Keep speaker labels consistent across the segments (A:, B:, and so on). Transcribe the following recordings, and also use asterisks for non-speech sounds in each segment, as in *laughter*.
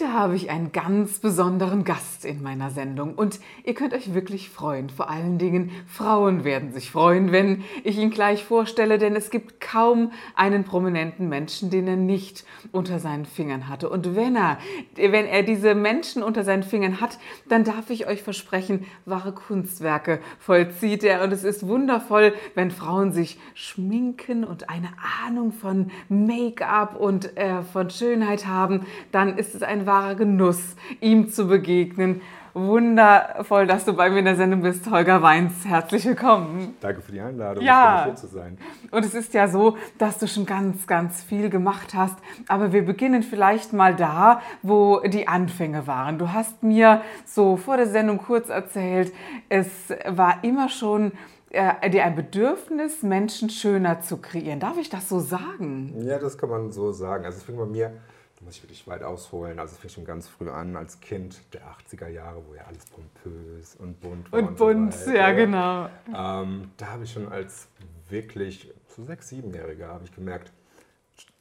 A: Heute habe ich einen ganz besonderen Gast in meiner Sendung und ihr könnt euch wirklich freuen. Vor allen Dingen Frauen werden sich freuen, wenn ich ihn gleich vorstelle, denn es gibt kaum einen prominenten Menschen, den er nicht unter seinen Fingern hatte. Und wenn er, wenn er diese Menschen unter seinen Fingern hat, dann darf ich euch versprechen, wahre Kunstwerke vollzieht er. Und es ist wundervoll, wenn Frauen sich schminken und eine Ahnung von Make-up und äh, von Schönheit haben, dann ist es ein wahrer Genuss, ihm zu begegnen. Wundervoll, dass du bei mir in der Sendung bist, Holger Weins. Herzlich willkommen.
B: Danke für die Einladung.
A: Ja. hier zu sein. Und es ist ja so, dass du schon ganz, ganz viel gemacht hast. Aber wir beginnen vielleicht mal da, wo die Anfänge waren. Du hast mir so vor der Sendung kurz erzählt, es war immer schon äh, dir ein Bedürfnis, Menschen schöner zu kreieren. Darf ich das so sagen?
B: Ja, das kann man so sagen. Also es fing bei mir da muss ich wirklich weit ausholen. Also es fing schon ganz früh an, als Kind der 80er Jahre, wo ja alles pompös und bunt war.
A: Und, und bunt, so ja genau.
B: Ähm, da habe ich schon als wirklich so sechs, siebenjähriger habe ich gemerkt,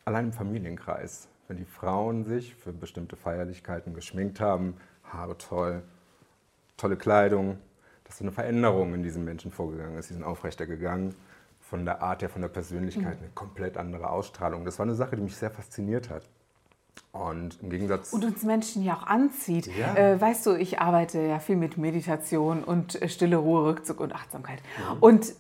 B: allein im Familienkreis, wenn die Frauen sich für bestimmte Feierlichkeiten geschminkt haben, Haare toll, tolle Kleidung, dass so eine Veränderung in diesen Menschen vorgegangen ist. Sie sind aufrechter gegangen, von der Art her, von der Persönlichkeit, mhm. eine komplett andere Ausstrahlung. Das war eine Sache, die mich sehr fasziniert hat. Und im Gegensatz.
A: Und uns Menschen ja auch anzieht. Ja. Äh, weißt du, ich arbeite ja viel mit Meditation und äh, stille Ruhe, Rückzug und Achtsamkeit. Mhm. Und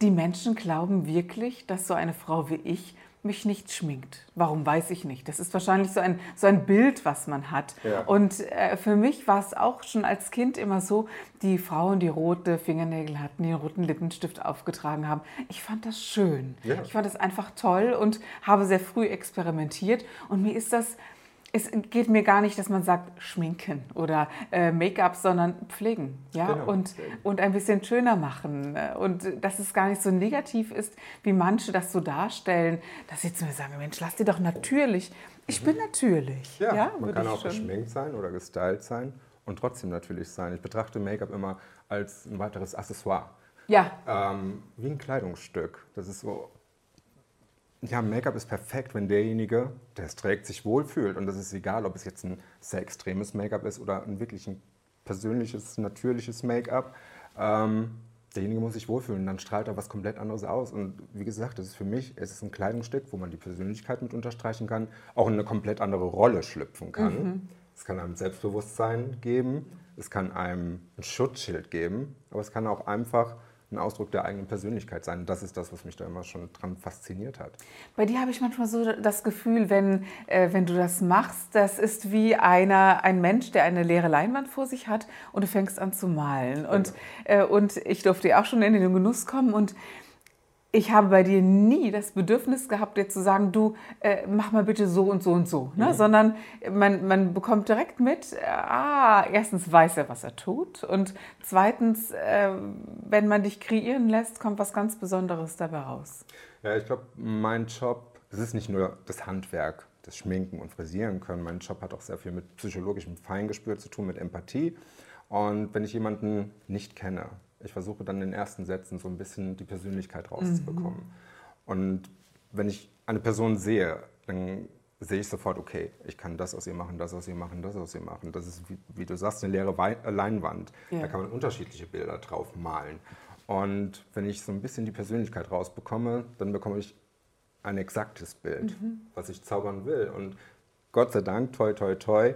A: die Menschen glauben wirklich, dass so eine Frau wie ich mich nicht schminkt. Warum weiß ich nicht. Das ist wahrscheinlich so ein, so ein Bild, was man hat. Ja. Und äh, für mich war es auch schon als Kind immer so, die Frauen, die rote Fingernägel hatten, die roten Lippenstift aufgetragen haben. Ich fand das schön. Ja. Ich fand das einfach toll und habe sehr früh experimentiert. Und mir ist das es geht mir gar nicht, dass man sagt schminken oder äh, Make-up, sondern pflegen, ja, genau. und, und ein bisschen schöner machen und dass es gar nicht so negativ ist, wie manche das so darstellen, dass sie zu mir sagen, Mensch, lass dir doch natürlich. Ich bin natürlich.
B: Ja, ja man kann auch geschminkt sein oder gestylt sein und trotzdem natürlich sein. Ich betrachte Make-up immer als ein weiteres Accessoire.
A: Ja.
B: Ähm, wie ein Kleidungsstück. Das ist so ja, Make-up ist perfekt, wenn derjenige, der es trägt, sich wohlfühlt. Und das ist egal, ob es jetzt ein sehr extremes Make-up ist oder ein wirklich ein persönliches, natürliches Make-up. Ähm, derjenige muss sich wohlfühlen, dann strahlt er was komplett anderes aus. Und wie gesagt, das ist für mich, es ist ein Kleidungsstück, wo man die Persönlichkeit mit unterstreichen kann, auch in eine komplett andere Rolle schlüpfen kann. Mhm. Es kann einem Selbstbewusstsein geben, es kann einem ein Schutzschild geben, aber es kann auch einfach ein Ausdruck der eigenen Persönlichkeit sein. das ist das, was mich da immer schon dran fasziniert hat.
A: Bei dir habe ich manchmal so das Gefühl, wenn, äh, wenn du das machst, das ist wie einer, ein Mensch, der eine leere Leinwand vor sich hat und du fängst an zu malen. Und, äh, und ich durfte ja auch schon in den Genuss kommen und ich habe bei dir nie das Bedürfnis gehabt, dir zu sagen, du äh, mach mal bitte so und so und so, ne? Mhm. sondern man, man bekommt direkt mit, äh, ah, erstens weiß er, was er tut und zweitens, äh, wenn man dich kreieren lässt, kommt was ganz Besonderes dabei raus.
B: Ja, ich glaube, mein Job, es ist nicht nur das Handwerk, das Schminken und Frisieren können. Mein Job hat auch sehr viel mit psychologischem Feingespür zu tun, mit Empathie. Und wenn ich jemanden nicht kenne, ich versuche dann in den ersten Sätzen so ein bisschen die Persönlichkeit rauszubekommen. Mhm. Und wenn ich eine Person sehe, dann sehe ich sofort, okay, ich kann das aus ihr machen, das aus ihr machen, das aus ihr machen. Das ist, wie, wie du sagst, eine leere Wei äh, Leinwand. Ja. Da kann man unterschiedliche Bilder drauf malen. Und wenn ich so ein bisschen die Persönlichkeit rausbekomme, dann bekomme ich ein exaktes Bild, mhm. was ich zaubern will. Und Gott sei Dank, toi, toi, toi,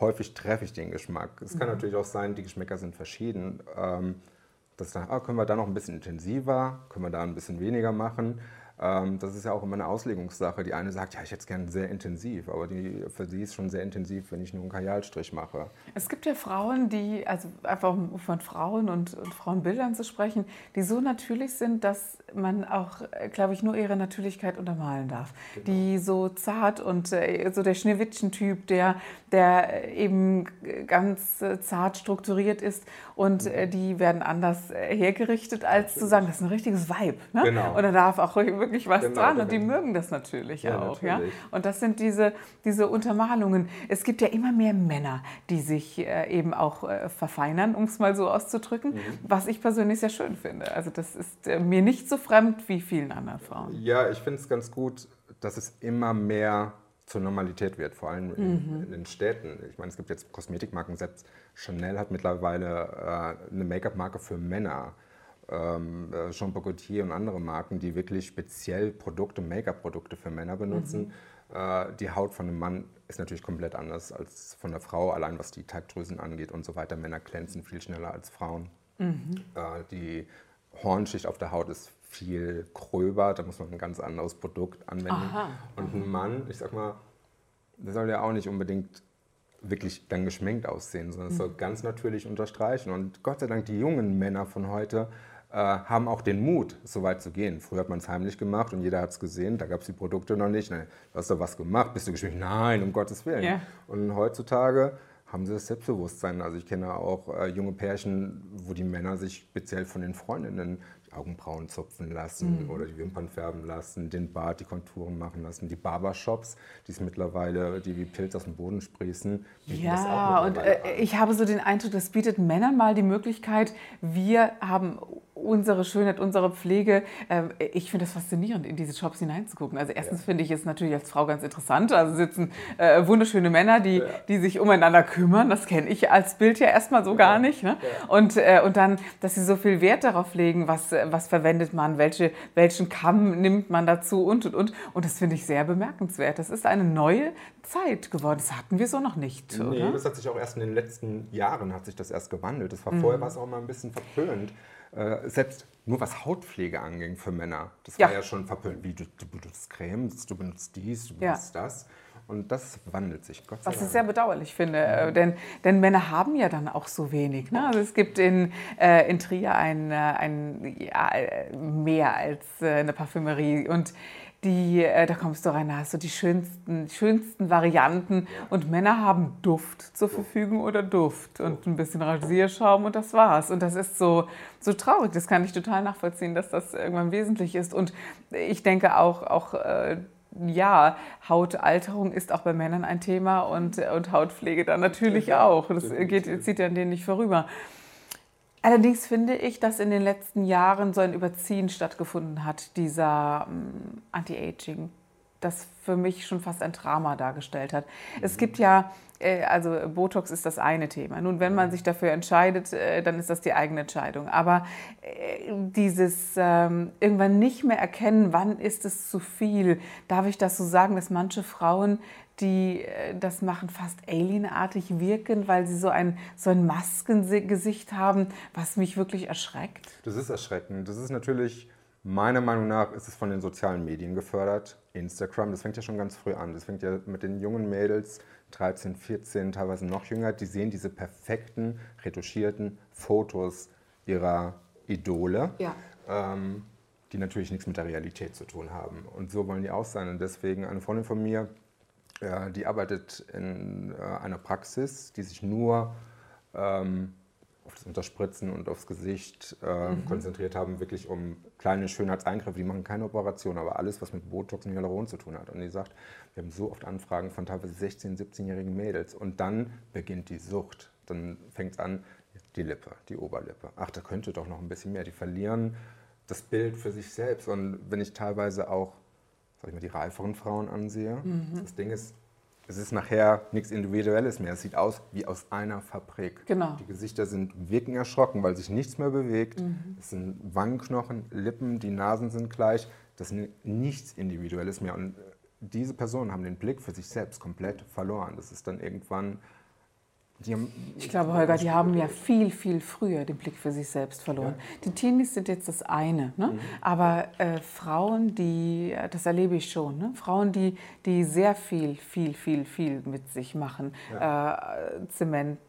B: häufig treffe ich den Geschmack. Es mhm. kann natürlich auch sein, die Geschmäcker sind verschieden. Ähm, dass dann, ah, können wir da noch ein bisschen intensiver, können wir da ein bisschen weniger machen. Ähm, das ist ja auch immer eine Auslegungssache. Die eine sagt, ja, ich hätte es gerne sehr intensiv, aber die, für sie ist schon sehr intensiv, wenn ich nur einen Kajalstrich mache.
A: Es gibt ja Frauen, die, also einfach um von Frauen und, und Frauenbildern zu sprechen, die so natürlich sind, dass man auch, glaube ich, nur ihre Natürlichkeit untermalen darf. Genau. Die so zart und äh, so der Schneewittchen-Typ, der, der eben ganz äh, zart strukturiert ist und mhm. äh, die werden anders hergerichtet, als zu sagen, das ist ein richtiges Vibe. Ne? Genau. Und da darf auch wirklich was genau, dran und die mögen das natürlich ja, auch. Natürlich. Ja? Und das sind diese, diese Untermalungen. Es gibt ja immer mehr Männer, die sich eben auch verfeinern, um es mal so auszudrücken, mhm. was ich persönlich sehr schön finde. Also das ist mir nicht so fremd wie vielen anderen Frauen.
B: Ja, ich finde es ganz gut, dass es immer mehr zur Normalität wird, vor allem in, mhm. in den Städten. Ich meine, es gibt jetzt Kosmetikmarken, selbst Chanel hat mittlerweile äh, eine Make-up-Marke für Männer. Ähm, äh, Jean Paul Gaultier und andere Marken, die wirklich speziell Produkte, Make-up-Produkte für Männer benutzen. Mhm. Äh, die Haut von einem Mann ist natürlich komplett anders als von der Frau, allein was die Teigdrüsen angeht und so weiter. Männer glänzen viel schneller als Frauen. Mhm. Äh, die Hornschicht auf der Haut ist viel gröber, da muss man ein ganz anderes Produkt anwenden. Aha. Und ein Mann, ich sag mal, der soll ja auch nicht unbedingt wirklich dann geschminkt aussehen, sondern es soll mhm. ganz natürlich unterstreichen. Und Gott sei Dank, die jungen Männer von heute äh, haben auch den Mut, so weit zu gehen. Früher hat man es heimlich gemacht und jeder hat es gesehen, da gab es die Produkte noch nicht. Nein, du hast doch was gemacht, bist du geschminkt? Nein, um Gottes Willen. Yeah. Und heutzutage haben sie das Selbstbewusstsein. Also ich kenne auch äh, junge Pärchen, wo die Männer sich speziell von den Freundinnen Augenbrauen zupfen lassen mhm. oder die Wimpern färben lassen, den Bart, die Konturen machen lassen. Die Barbershops, die es mittlerweile, die wie Pilz aus dem Boden sprießen.
A: Ja, und äh, ich habe so den Eindruck, das bietet Männern mal die Möglichkeit, wir haben unsere Schönheit, unsere Pflege. Ähm, ich finde es faszinierend, in diese Shops hineinzugucken. Also erstens ja. finde ich es natürlich als Frau ganz interessant. Also sitzen äh, wunderschöne Männer, die, ja. die sich umeinander kümmern. Das kenne ich als Bild ja erstmal so gar nicht. Ne? Ja. Und, äh, und dann, dass sie so viel Wert darauf legen, was, was verwendet man, welche, welchen Kamm nimmt man dazu und, und, und. Und das finde ich sehr bemerkenswert. Das ist eine neue Zeit geworden. Das hatten wir so noch nicht.
B: Nee, oder? das hat sich auch erst in den letzten Jahren hat sich das erst gewandelt. Das war mhm. vorher war es auch mal ein bisschen verpönt. Äh, selbst nur was Hautpflege anging für Männer. Das ja. war ja schon verpönt. Wie du, du benutzt Cremes, du benutzt dies, du benutzt ja. das. Und das wandelt sich,
A: Gott sei Was ich sehr bedauerlich finde, mhm. denn, denn Männer haben ja dann auch so wenig. Ne? Also es gibt in, äh, in Trier ein, äh, ein ja, mehr als äh, eine Parfümerie und die, äh, da kommst du rein, da hast du die schönsten, schönsten Varianten und Männer haben Duft zur Verfügung oder Duft und ein bisschen Rasierschaum und das war's. Und das ist so, so traurig, das kann ich total nachvollziehen, dass das irgendwann wesentlich ist. Und ich denke auch, auch äh, ja, Hautalterung ist auch bei Männern ein Thema und, und Hautpflege dann natürlich auch. Das geht, zieht ja an denen nicht vorüber. Allerdings finde ich, dass in den letzten Jahren so ein Überziehen stattgefunden hat, dieser ähm, Anti-Aging, das für mich schon fast ein Drama dargestellt hat. Mhm. Es gibt ja, äh, also Botox ist das eine Thema. Nun, wenn man sich dafür entscheidet, äh, dann ist das die eigene Entscheidung. Aber äh, dieses ähm, irgendwann nicht mehr erkennen, wann ist es zu viel, darf ich das so sagen, dass manche Frauen die äh, das machen, fast alienartig wirken, weil sie so ein, so ein Maskengesicht haben, was mich wirklich erschreckt.
B: Das ist erschreckend. Das ist natürlich, meiner Meinung nach, ist es von den sozialen Medien gefördert. Instagram, das fängt ja schon ganz früh an. Das fängt ja mit den jungen Mädels, 13, 14, teilweise noch jünger, die sehen diese perfekten, retuschierten Fotos ihrer Idole. Ja. Ähm, die natürlich nichts mit der Realität zu tun haben. Und so wollen die auch sein. Und deswegen, eine Freundin von mir, äh, die arbeitet in äh, einer Praxis, die sich nur ähm, auf das Unterspritzen und aufs Gesicht äh, mhm. konzentriert haben, wirklich um kleine Schönheitseingriffe. Die machen keine Operation, aber alles, was mit Botox und Hyaluron zu tun hat. Und die sagt, wir haben so oft Anfragen von teilweise 16-, 17-jährigen Mädels. Und dann beginnt die Sucht. Dann fängt es an, die Lippe, die Oberlippe. Ach, da könnte doch noch ein bisschen mehr. Die verlieren das Bild für sich selbst. Und wenn ich teilweise auch ich mal, die reiferen Frauen ansehe. Mhm. Das Ding ist, es ist nachher nichts Individuelles mehr. Es sieht aus wie aus einer Fabrik. Genau. Die Gesichter sind wirken erschrocken, weil sich nichts mehr bewegt. Mhm. Es sind Wangenknochen, Lippen, die Nasen sind gleich. Das ist nichts Individuelles mehr. Und diese Personen haben den Blick für sich selbst komplett verloren. Das ist dann irgendwann
A: Haben, ich glaube, Holger, die haben ja viel, viel früher den Blick für sich selbst verloren. Ja. Die Teenies sind jetzt das eine, ne? Mhm. aber äh, Frauen, die, das erlebe ich schon, ne? Frauen, die, die sehr viel, viel, viel, viel mit sich machen. Ja. Äh, Zement, äh,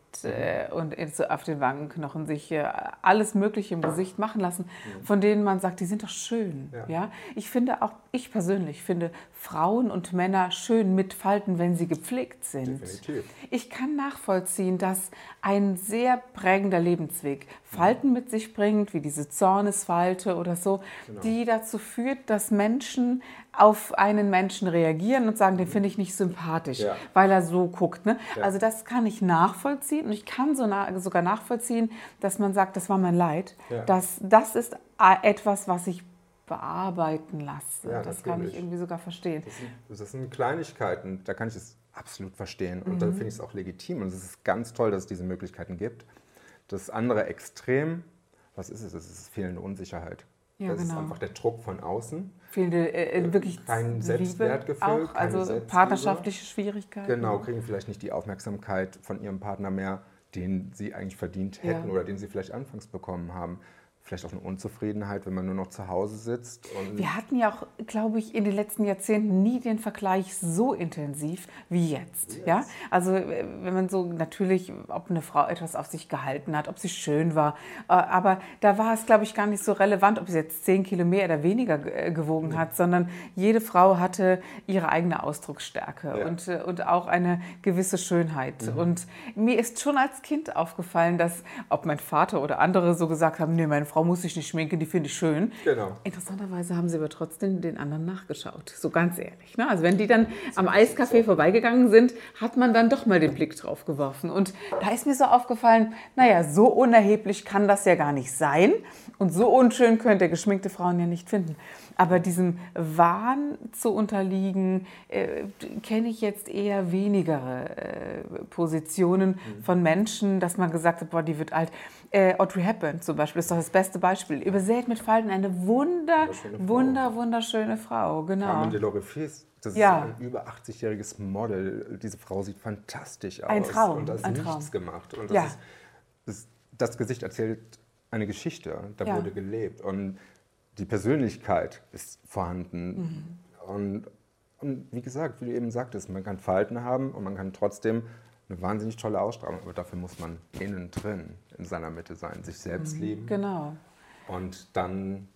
A: und so auf den Wangenknochen sich äh, alles Mögliche im Gesicht machen lassen, von denen man sagt, die sind doch schön. Ja. ja. Ich finde auch, ich persönlich finde Frauen und Männer schön mit Falten, wenn sie gepflegt sind. Definitiv. Ich kann nachvollziehen, dass ein sehr prägender Lebensweg Falten mit sich bringt, wie diese Zornesfalte oder so, genau. die dazu führt, dass Menschen auf einen Menschen reagieren und sagen, den finde ich nicht sympathisch, ja. weil er so guckt. Ne? Ja. Also das kann ich nachvollziehen und ich kann so na sogar nachvollziehen, dass man sagt, das war mein Leid. Ja. Das, das ist etwas, was ich bearbeiten lasse. Ja, das natürlich. kann ich irgendwie sogar verstehen.
B: Das sind, das sind, Kleinigkeiten, da kann ich es absolut verstehen. Und mhm. dann finde ich es auch legitim. Und es ist ganz toll, dass es diese Möglichkeiten gibt. Das andere Extrem, was ist es? Es ist fehlende Unsicherheit. Ja, das genau. ist einfach der Druck von außen.
A: Fehlende, äh, äh wirklich
B: kein Selbstwertgefühl,
A: auch, also partnerschaftliche Schwierigkeiten.
B: Genau, kriegen vielleicht nicht die Aufmerksamkeit von ihrem Partner mehr, den sie eigentlich verdient hätten ja. oder den sie vielleicht anfangs bekommen haben vielleicht auch eine Unzufriedenheit, wenn man nur noch zu Hause sitzt.
A: Wir hatten ja auch, glaube ich, in den letzten Jahrzehnten nie den Vergleich so intensiv wie jetzt. Yes. Ja? Also äh, wenn man so natürlich, ob eine Frau etwas auf sich gehalten hat, ob sie schön war, äh, aber da war es, glaube ich, gar nicht so relevant, ob sie jetzt zehn Kilo mehr oder weniger äh, gewogen mhm. hat, sondern jede Frau hatte ihre eigene Ausdrucksstärke ja. und, und auch eine gewisse Schönheit. Mhm. Und mir ist schon als Kind aufgefallen, dass, ob mein Vater oder andere so gesagt haben, nee, meine Frau Frau muss sich nicht schminken, die finde ich schön. Genau. Interessanterweise haben sie aber trotzdem den anderen nachgeschaut, so ganz ehrlich. Ne? Also wenn die dann am Eiscafé vorbeigegangen sind, hat man dann doch mal den Blick drauf geworfen. Und da ist mir so aufgefallen, naja, so unerheblich kann das ja gar nicht sein. Und so unschön könnte geschminkte Frauen ja nicht finden. Aber diesem Wahn zu unterliegen, äh, kenne ich jetzt eher weniger äh, Positionen mhm. von Menschen, dass man gesagt hat, boah, die wird alt. Äh, Audrey Hepburn zum Beispiel ist doch das beste Beispiel. Übersät mit Falten eine wunder, wunder, wunderschöne Frau. Genau.
B: Carmen das ja. ist ein über 80-jähriges Model. Diese Frau sieht fantastisch aus.
A: Ein Traum.
B: Und da ist
A: ein
B: nichts
A: Traum.
B: gemacht. Und das, ja. ist, das, das, Gesicht erzählt eine Geschichte. Da ja. wurde gelebt. Und die Persönlichkeit ist vorhanden. Mhm. Und, und wie gesagt, wie du eben sagtest, man kann Falten haben und man kann trotzdem eine wahnsinnig tolle Ausstrahlung, aber dafür muss man innen drin in seiner Mitte sein, sich selbst mhm. lieben.
A: Genau.
B: Und dann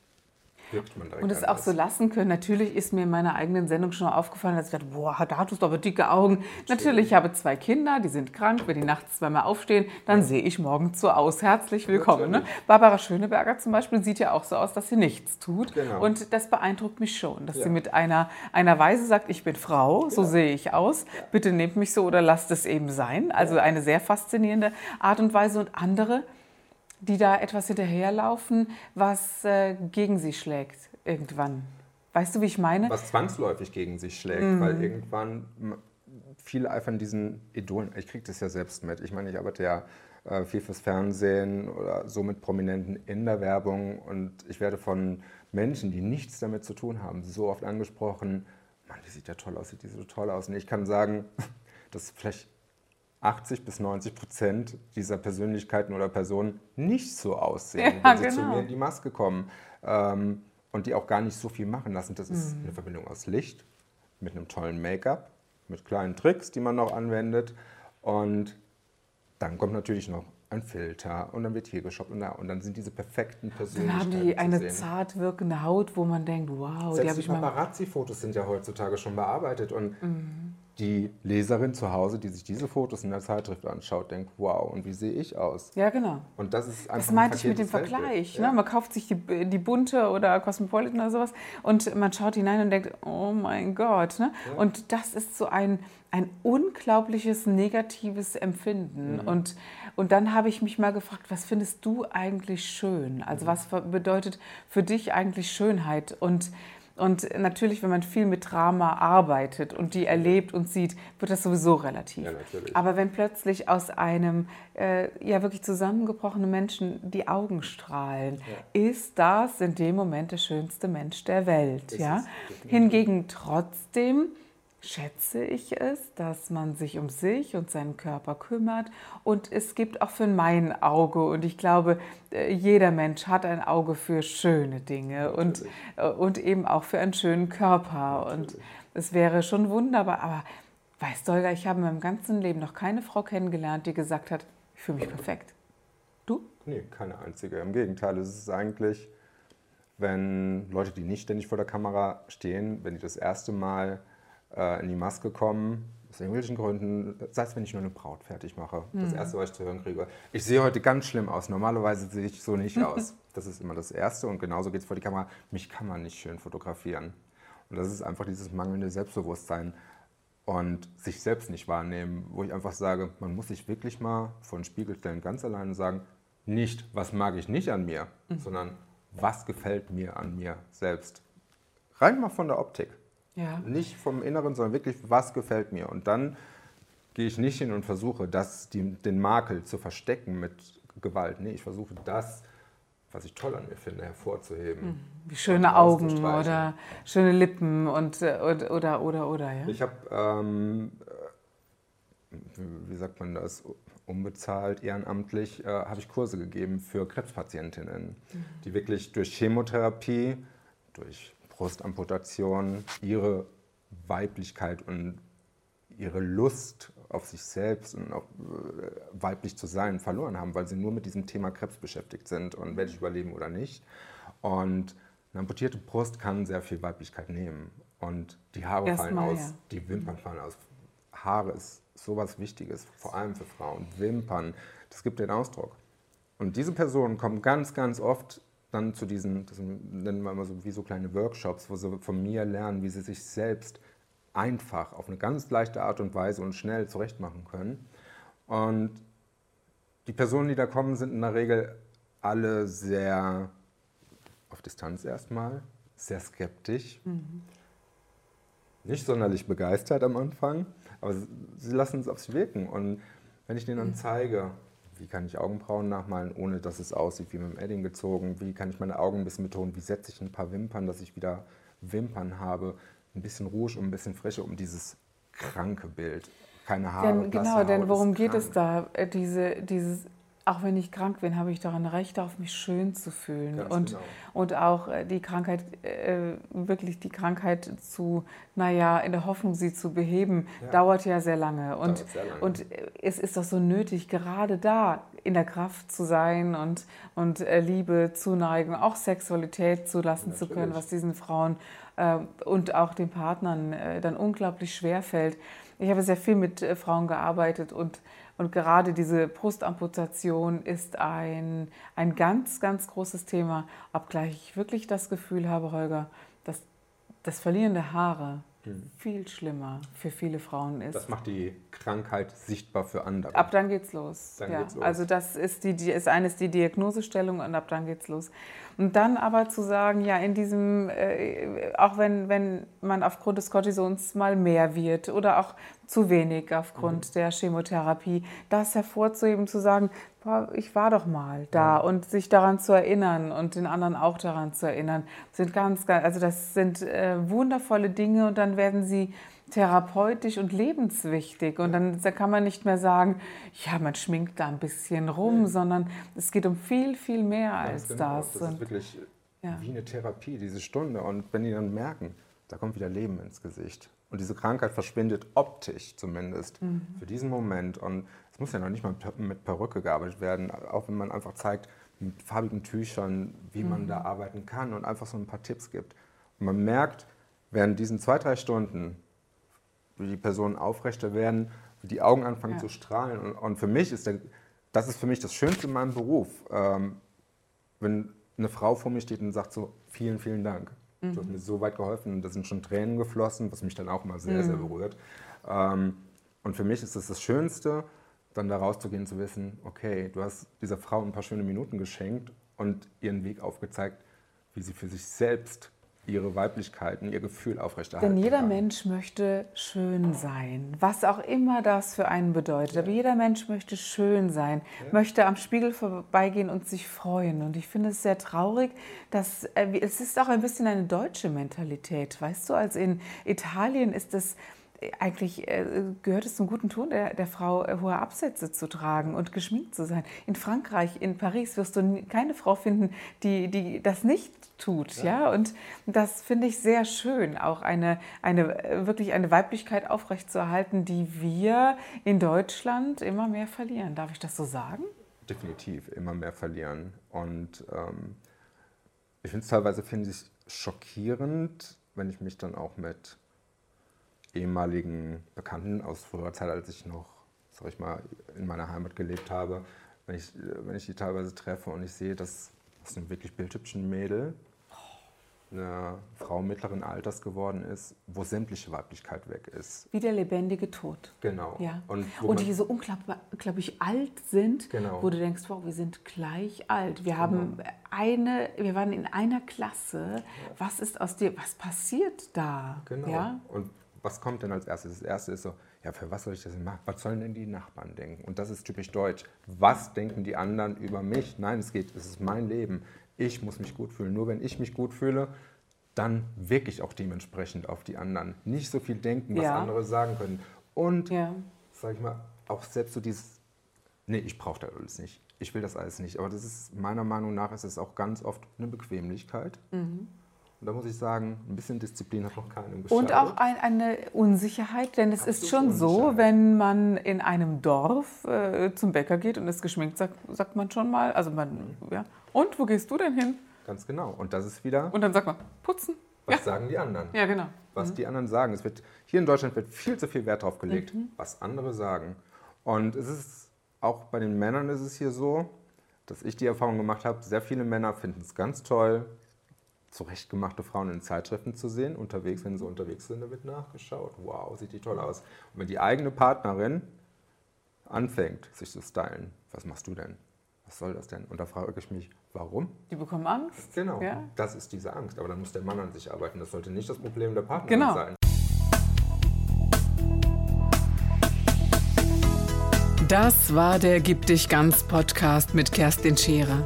B: wirkt man
A: Und es auch so lassen können. Natürlich ist mir in meiner eigenen Sendung schon mal aufgefallen, dass ich dachte, boah, da hattest du aber dicke Augen. Natürlich, ich habe zwei Kinder, die sind krank. Wenn die nachts zweimal aufstehen, dann ja. sehe ich morgens so aus. Herzlich willkommen. Ne? Barbara Schöneberger zum Beispiel sieht ja auch so aus, dass sie nichts tut. Genau. Und das beeindruckt mich schon, dass ja. sie mit einer, einer Weise sagt, ich bin Frau, so ja. sehe ich aus. Bitte nehmt mich so oder lasst es eben sein. Also eine sehr faszinierende Art und Weise. Und andere, die da etwas hinterherlaufen, was äh, gegen sie schlägt irgendwann. Weißt du, wie ich meine?
B: Was zwangsläufig gegen sich schlägt, mhm. weil irgendwann viele eifern diesen Idolen. Ich kriege das ja selbst mit. Ich meine, ich arbeite ja äh, viel fürs Fernsehen oder so mit Prominenten in der Werbung und ich werde von Menschen, die nichts damit zu tun haben, so oft angesprochen, Mann, die sieht ja toll aus, sieht die so toll aus. Und ich kann sagen, *laughs* dass vielleicht 80 bis 90 Prozent dieser Persönlichkeiten oder Personen nicht so aussehen, ja, wenn sie genau. zu mir in die Maske kommen. Ähm, und die auch gar nicht so viel machen lassen. Das ist mhm. eine Verbindung aus Licht mit einem tollen Make-up, mit kleinen Tricks, die man noch anwendet. Und dann kommt natürlich noch ein Filter und dann wird hier geshoppt und da und dann sind diese perfekten Persönlichkeiten.
A: Dann haben die eine zart wirkende Haut, wo man denkt, wow,
B: Selbst
A: die habe
B: ich mal. Paparazzi-Fotos sind ja heutzutage schon bearbeitet und mhm die Leserin zu Hause, die sich diese Fotos in der Zeitschrift anschaut, denkt, wow, und wie sehe ich aus?
A: Ja, genau.
B: Und das ist
A: einfach Das meinte ich mit dem Vergleich. Ne? Man kauft sich die, die bunte oder Cosmopolitan oder sowas und man schaut hinein und denkt, oh mein Gott. Ne? Ja. Und das ist so ein, ein unglaubliches negatives Empfinden. Mhm. Und, und dann habe ich mich mal gefragt, was findest du eigentlich schön? Also mhm. was bedeutet für dich eigentlich Schönheit? Und und natürlich, wenn man viel mit Drama arbeitet und die erlebt und sieht, wird das sowieso relativ. Ja, Aber wenn plötzlich aus einem äh, ja wirklich zusammengebrochenen Menschen die Augen strahlen, ja. ist das in dem Moment der schönste Mensch der Welt. ja? Hingegen trotzdem schätze ich es, dass man sich um sich und seinen Körper kümmert. Und es gibt auch für mein Auge, und ich glaube, äh, jeder Mensch hat ein Auge für schöne Dinge und, äh, und eben auch für einen schönen Körper. Natürlich. Und es wäre schon wunderbar. Aber weißt du, Olga, ich habe in meinem ganzen Leben noch keine Frau kennengelernt, die gesagt hat, ich fühle mich perfekt. Du?
B: Nee, keine einzige. Im Gegenteil, es ist eigentlich, wenn Leute, die nicht ständig vor der Kamera stehen, wenn die das erste Mal äh, in die Maske kommen, aus irgendwelchen Gründen, sei es, wenn ich nur eine Braut fertig mache. Mhm. Das Erste, was ich zu hören kriege, ich sehe heute ganz schlimm aus. Normalerweise sehe ich so nicht aus. *laughs* Das ist immer das Erste und genauso geht es vor die Kamera. Mich kann man nicht schön fotografieren. Und das ist einfach dieses mangelnde Selbstbewusstsein und sich selbst nicht wahrnehmen, wo ich einfach sage, man muss sich wirklich mal vor den Spiegel stellen, ganz allein und sagen, nicht, was mag ich nicht an mir, mhm. sondern was gefällt mir an mir selbst. Rein mal von der Optik. Ja. Nicht vom Inneren, sondern wirklich, was gefällt mir. Und dann gehe ich nicht hin und versuche, das, die, den Makel zu verstecken mit Gewalt. Nee, ich versuche das, was ich toll an mir finde, hervorzuheben.
A: Mhm. Wie schöne Augen oder schöne Lippen und, äh, und oder, oder, oder, ja?
B: Ich habe, ähm, wie sagt man das, unbezahlt, ehrenamtlich, äh, habe ich Kurse gegeben für Krebspatientinnen, mhm. die wirklich durch Chemotherapie, durch Brustamputation ihre Weiblichkeit und ihre Lust auf sich selbst und auch äh, weiblich zu sein verloren haben, weil sie nur mit diesem Thema Krebs beschäftigt sind und werde ich überleben oder nicht. Und eine amputierte Brust kann sehr viel Weiblichkeit nehmen. Und die Haare Erst fallen mal, aus, ja. die Wimpern fallen aus. Haare ist sowas Wichtiges, vor allem für Frauen. Wimpern, das gibt den Ausdruck. Und diese Personen kommen ganz, ganz oft dann zu diesen, das nennen wir immer so wie so kleine Workshops, wo sie von mir lernen, wie sie sich selbst einfach auf eine ganz leichte Art und Weise und schnell zurechtmachen können. Und die Personen, die da kommen, sind in der Regel alle sehr auf Distanz erstmal, sehr skeptisch, mhm. nicht sonderlich begeistert am Anfang, aber sie lassen es auf sich wirken. Und wenn ich denen dann zeige, wie kann ich Augenbrauen nachmalen, ohne dass es aussieht wie mit dem Edding gezogen? Wie kann ich meine Augen ein bisschen betonen? Wie setze ich ein paar Wimpern, dass ich wieder Wimpern habe? Ein bisschen Rouge und ein bisschen Frische, um dieses kranke Bild. Keine Haare.
A: Denn, genau, denn worum geht es da? Äh, diese, dieses auch wenn ich krank bin, habe ich daran Recht auf mich schön zu fühlen Ganz und, genau. und auch äh, die Krankheit, äh, wirklich die Krankheit zu, naja, in der Hoffnung, sie zu beheben, ja. dauert ja sehr lange. Und, sehr lange. und es ist doch so nötig, gerade da in der Kraft zu sein und, und äh, Liebe, Zuneigung, auch Sexualität zulassen zu können, was diesen Frauen äh, und auch den Partnern äh, dann unglaublich schwer fällt. Ich habe sehr viel mit äh, Frauen gearbeitet und und gerade diese Brustamputation ist ein, ein ganz, ganz großes Thema, obgleich ich wirklich das Gefühl habe, Holger, dass das Verlieren der Haare. Viel schlimmer für viele Frauen ist.
B: Das macht die Krankheit sichtbar für andere.
A: Ab dann geht's los. Dann ja. geht's los. Also das ist, die, ist eines die Diagnosestellung und ab dann geht's los. Und dann aber zu sagen, ja, in diesem, äh, auch wenn, wenn man aufgrund des Cortisons mal mehr wird oder auch zu wenig aufgrund mhm. der Chemotherapie, das hervorzuheben, zu sagen, ich war doch mal da und sich daran zu erinnern und den anderen auch daran zu erinnern, sind ganz, ganz also das sind äh, wundervolle Dinge und dann werden sie therapeutisch und lebenswichtig. Und dann da kann man nicht mehr sagen, ja, man schminkt da ein bisschen rum, nee. sondern es geht um viel, viel mehr als genau. das.
B: Das ist wirklich ja. wie eine Therapie, diese Stunde. Und wenn die dann merken, da kommt wieder Leben ins Gesicht. Und diese Krankheit verschwindet optisch zumindest mhm. für diesen Moment. Und muss ja noch nicht mal mit Perücke gearbeitet werden, auch wenn man einfach zeigt, mit farbigen Tüchern, wie mhm. man da arbeiten kann und einfach so ein paar Tipps gibt. Und man merkt, während diesen zwei, drei Stunden, wie die Personen aufrechter werden, wie die Augen anfangen ja. zu strahlen. Und, und, für mich ist der, das ist für mich das Schönste in meinem Beruf, ähm, wenn eine Frau vor mir steht und sagt so, vielen, vielen Dank. Mhm. Du hast mir so weit geholfen. Da sind schon Tränen geflossen, was mich dann auch immer sehr, mhm. sehr berührt. Ähm, und für mich ist es das Schönste, dann da rauszugehen, zu wissen, okay, du hast dieser Frau ein paar schöne Minuten geschenkt und ihren Weg aufgezeigt, wie sie für sich selbst ihre Weiblichkeiten, ihr Gefühl aufrechterhalten.
A: Denn jeder kann. Mensch möchte schön sein, was auch immer das für einen bedeutet. Ja. Aber jeder Mensch möchte schön sein, ja. möchte am Spiegel vorbeigehen und sich freuen. Und ich finde es sehr traurig, dass äh, es ist auch ein bisschen eine deutsche Mentalität, weißt du? Also in Italien ist es eigentlich äh, gehört es zum guten Ton der, der Frau, äh, hohe Absätze zu tragen und geschminkt zu sein. In Frankreich, in Paris wirst du keine Frau finden, die, die das nicht tut. Ja. ja? Und das finde ich sehr schön, auch eine, eine, äh, wirklich eine Weiblichkeit aufrechtzuerhalten, die wir in Deutschland immer mehr verlieren. Darf ich das so sagen?
B: Definitiv immer mehr verlieren. Und ähm, ich finde es teilweise finde ich schockierend, wenn ich mich dann auch mit ehemaligen Bekannten aus früherer Zeit, als ich noch, sag ich mal, in meiner Heimat gelebt habe, wenn ich, wenn ich die teilweise treffe und ich sehe, dass das ein wirklich bildhübschen Mädel eine Frau mittleren Alters geworden ist, wo sämtliche Weiblichkeit weg ist.
A: Wie der lebendige Tod.
B: Genau.
A: Ja. Und, und die so unglaublich alt sind, genau. wo du denkst, wow, wir sind gleich alt. Wir genau. haben eine, wir waren in einer Klasse. Was ist aus dir, was passiert da?
B: Genau. Ja? Und was kommt denn als erstes? Das erste ist so, ja, für was soll ich das denn machen? Was sollen denn die Nachbarn denken? Und das ist typisch deutsch. Was denken die anderen über mich? Nein, es geht, es ist mein Leben ich muss mich gut fühlen. Nur wenn ich mich gut fühle, dann wirke ich auch dementsprechend auf die anderen. Nicht so viel denken, was ja. andere sagen können. Und, ja. sag ich mal, auch selbst so dieses, nee, ich brauche das alles nicht. Ich will das alles nicht. Aber das ist, meiner Meinung nach, ist es auch ganz oft eine Bequemlichkeit. Mhm. Und da muss ich sagen, ein bisschen Disziplin hat noch keinem geschadet.
A: Und auch ein, eine Unsicherheit, denn es ist schon so, wenn man in einem Dorf äh, zum Bäcker geht und ist geschminkt, sagt, sagt man schon mal, also man, mhm. ja, und wo gehst du denn hin?
B: Ganz genau. Und das ist wieder.
A: Und dann sagt man, putzen.
B: Was ja. sagen die anderen?
A: Ja, genau.
B: Was mhm. die anderen sagen. Es wird, hier in Deutschland wird viel zu viel Wert darauf gelegt, mhm. was andere sagen. Und es ist auch bei den Männern ist es hier so, dass ich die Erfahrung gemacht habe, sehr viele Männer finden es ganz toll, zurechtgemachte Frauen in Zeitschriften zu sehen, unterwegs, wenn sie unterwegs sind, da wird nachgeschaut. Wow, sieht die toll aus. Und wenn die eigene Partnerin anfängt, sich zu stylen, was machst du denn? Was soll das denn? Und da frage ich mich, warum?
A: Die bekommen Angst.
B: Genau, ja? das ist diese Angst. Aber dann muss der Mann an sich arbeiten. Das sollte nicht das Problem der Partnerin
A: genau.
B: sein.
A: Das war der Gib dich ganz Podcast mit Kerstin Scherer.